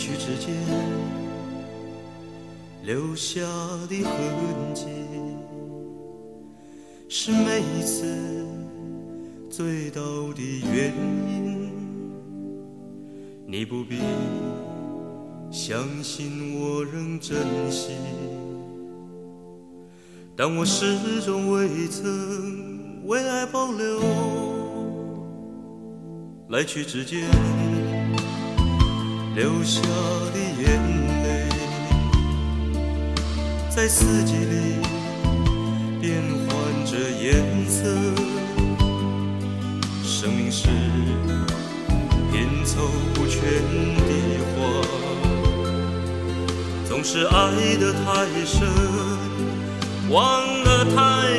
去之间留下的痕迹，是每一次醉倒的原因。你不必相信我仍珍惜，但我始终未曾为爱保留。来去之间留下的眼泪，在四季里变换着颜色。生命是拼凑不全的花，总是爱得太深，忘了太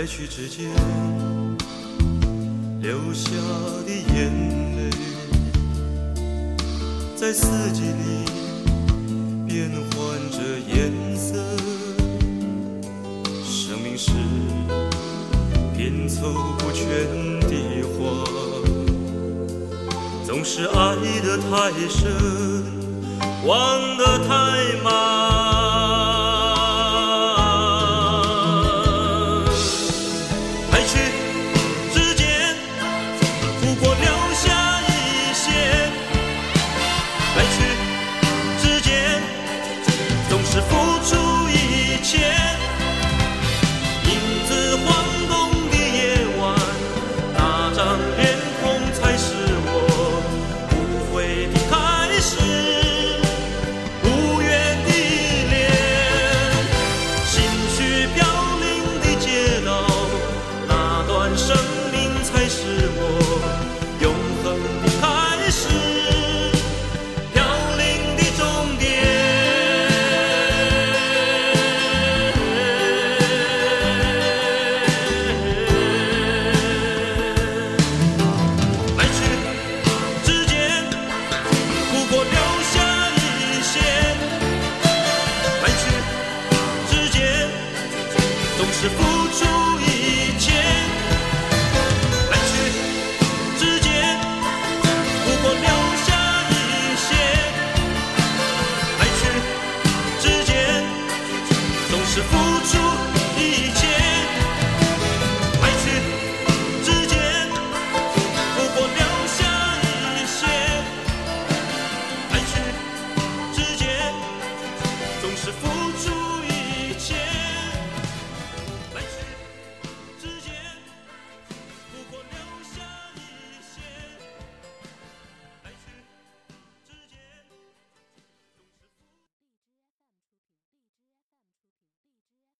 来去之间留下的眼泪，在四季里变换着颜色。生命是拼凑不全的花，总是爱得太深，忘得太慢。是付出